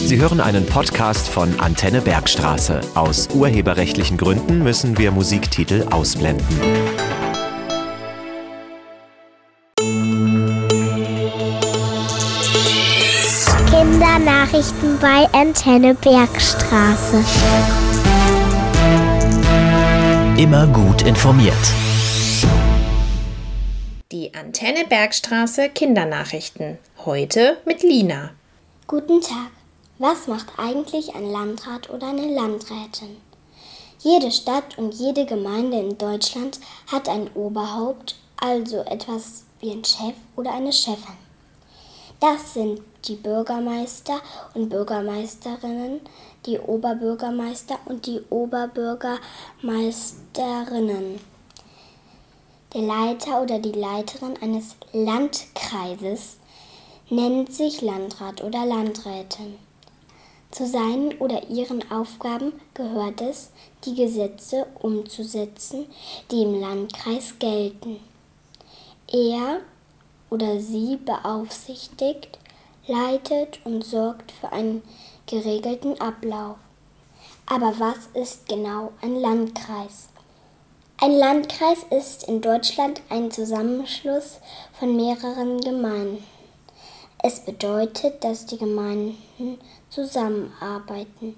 Sie hören einen Podcast von Antenne Bergstraße. Aus urheberrechtlichen Gründen müssen wir Musiktitel ausblenden. Kindernachrichten bei Antenne Bergstraße. Immer gut informiert. Die Antenne Bergstraße Kindernachrichten. Heute mit Lina. Guten Tag. Was macht eigentlich ein Landrat oder eine Landrätin? Jede Stadt und jede Gemeinde in Deutschland hat ein Oberhaupt, also etwas wie ein Chef oder eine Chefin. Das sind die Bürgermeister und Bürgermeisterinnen, die Oberbürgermeister und die Oberbürgermeisterinnen. Der Leiter oder die Leiterin eines Landkreises nennt sich Landrat oder Landrätin. Zu seinen oder ihren Aufgaben gehört es, die Gesetze umzusetzen, die im Landkreis gelten. Er oder sie beaufsichtigt, leitet und sorgt für einen geregelten Ablauf. Aber was ist genau ein Landkreis? Ein Landkreis ist in Deutschland ein Zusammenschluss von mehreren Gemeinden. Es bedeutet, dass die Gemeinden zusammenarbeiten.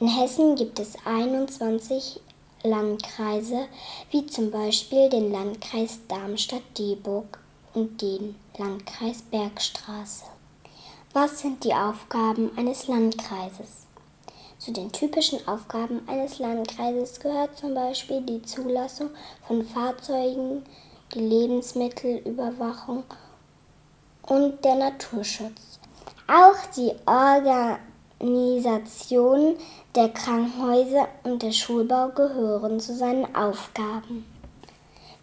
In Hessen gibt es 21 Landkreise, wie zum Beispiel den Landkreis Darmstadt-Dieburg und den Landkreis Bergstraße. Was sind die Aufgaben eines Landkreises? Zu den typischen Aufgaben eines Landkreises gehört zum Beispiel die Zulassung von Fahrzeugen, die Lebensmittelüberwachung und der Naturschutz. Auch die Organisation der Krankenhäuser und der Schulbau gehören zu seinen Aufgaben.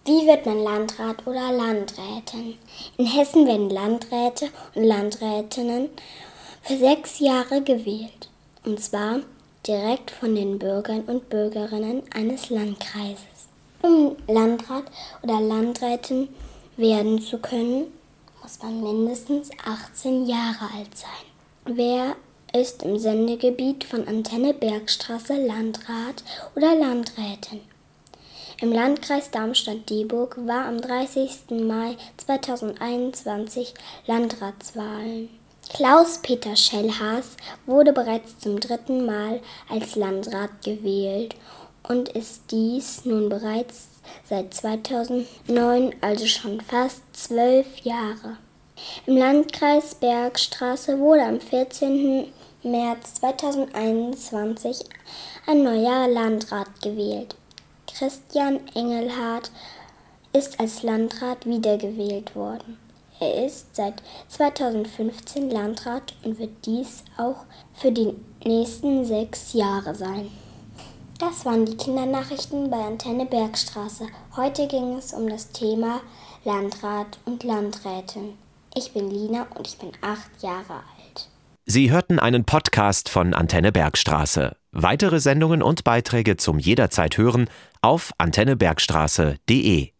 Wie wird man Landrat oder Landrätin? In Hessen werden Landräte und Landrätinnen für sechs Jahre gewählt und zwar direkt von den Bürgern und Bürgerinnen eines Landkreises. Um Landrat oder Landrätin werden zu können, muss man mindestens 18 Jahre alt sein. Wer ist im Sendegebiet von Antenne Bergstraße Landrat oder Landrätin? Im Landkreis Darmstadt-Dieburg war am 30. Mai 2021 Landratswahlen. Klaus-Peter Schellhaas wurde bereits zum dritten Mal als Landrat gewählt und ist dies nun bereits seit 2009, also schon fast zwölf Jahre. Im Landkreis Bergstraße wurde am 14. März 2021 ein neuer Landrat gewählt. Christian Engelhardt ist als Landrat wiedergewählt worden. Er ist seit 2015 Landrat und wird dies auch für die nächsten sechs Jahre sein. Das waren die Kindernachrichten bei Antenne Bergstraße. Heute ging es um das Thema Landrat und Landrätin. Ich bin Lina und ich bin acht Jahre alt. Sie hörten einen Podcast von Antenne Bergstraße. Weitere Sendungen und Beiträge zum jederzeit hören auf antennebergstraße.de.